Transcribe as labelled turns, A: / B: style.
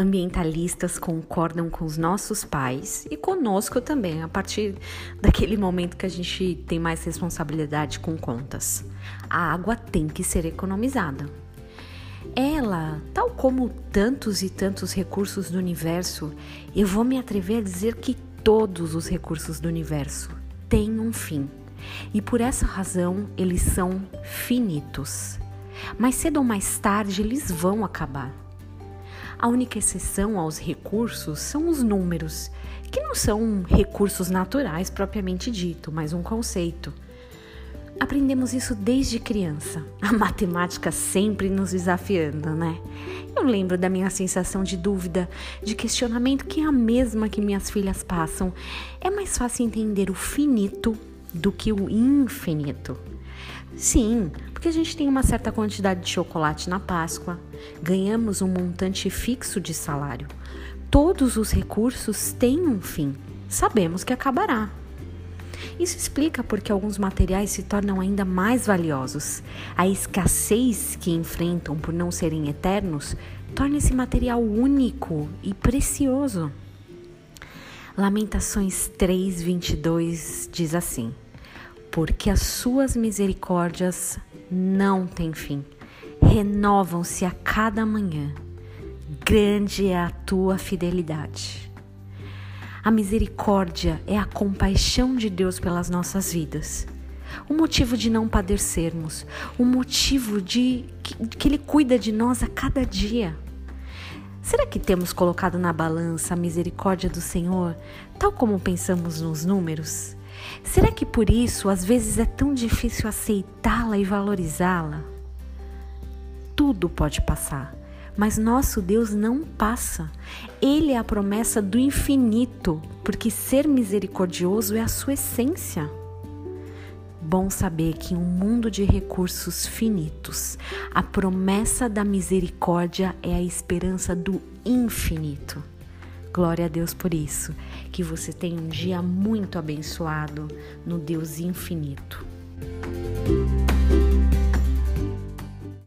A: ambientalistas concordam com os nossos pais e conosco também, a partir daquele momento que a gente tem mais responsabilidade com contas. A água tem que ser economizada. Ela, tal como tantos e tantos recursos do universo, eu vou me atrever a dizer que todos os recursos do universo têm um fim. E por essa razão eles são finitos. Mais cedo ou mais tarde eles vão acabar. A única exceção aos recursos são os números, que não são recursos naturais propriamente dito, mas um conceito. Aprendemos isso desde criança, a matemática sempre nos desafiando, né? Eu lembro da minha sensação de dúvida, de questionamento, que é a mesma que minhas filhas passam. É mais fácil entender o finito do que o infinito. Sim, porque a gente tem uma certa quantidade de chocolate na Páscoa, ganhamos um montante fixo de salário. Todos os recursos têm um fim, sabemos que acabará. Isso explica porque alguns materiais se tornam ainda mais valiosos. A escassez que enfrentam por não serem eternos torna esse material único e precioso. Lamentações 3:22 diz assim: Porque as suas misericórdias não têm fim, renovam-se a cada manhã. Grande é a tua fidelidade. A misericórdia é a compaixão de Deus pelas nossas vidas. O motivo de não padecermos, o motivo de que, que Ele cuida de nós a cada dia. Será que temos colocado na balança a misericórdia do Senhor, tal como pensamos nos números? Será que por isso às vezes é tão difícil aceitá-la e valorizá-la? Tudo pode passar, mas nosso Deus não passa. Ele é a promessa do infinito, porque ser misericordioso é a sua essência. Bom saber que em um mundo de recursos finitos, a promessa da misericórdia é a esperança do infinito. Glória a Deus por isso. Que você tenha um dia muito abençoado no Deus infinito.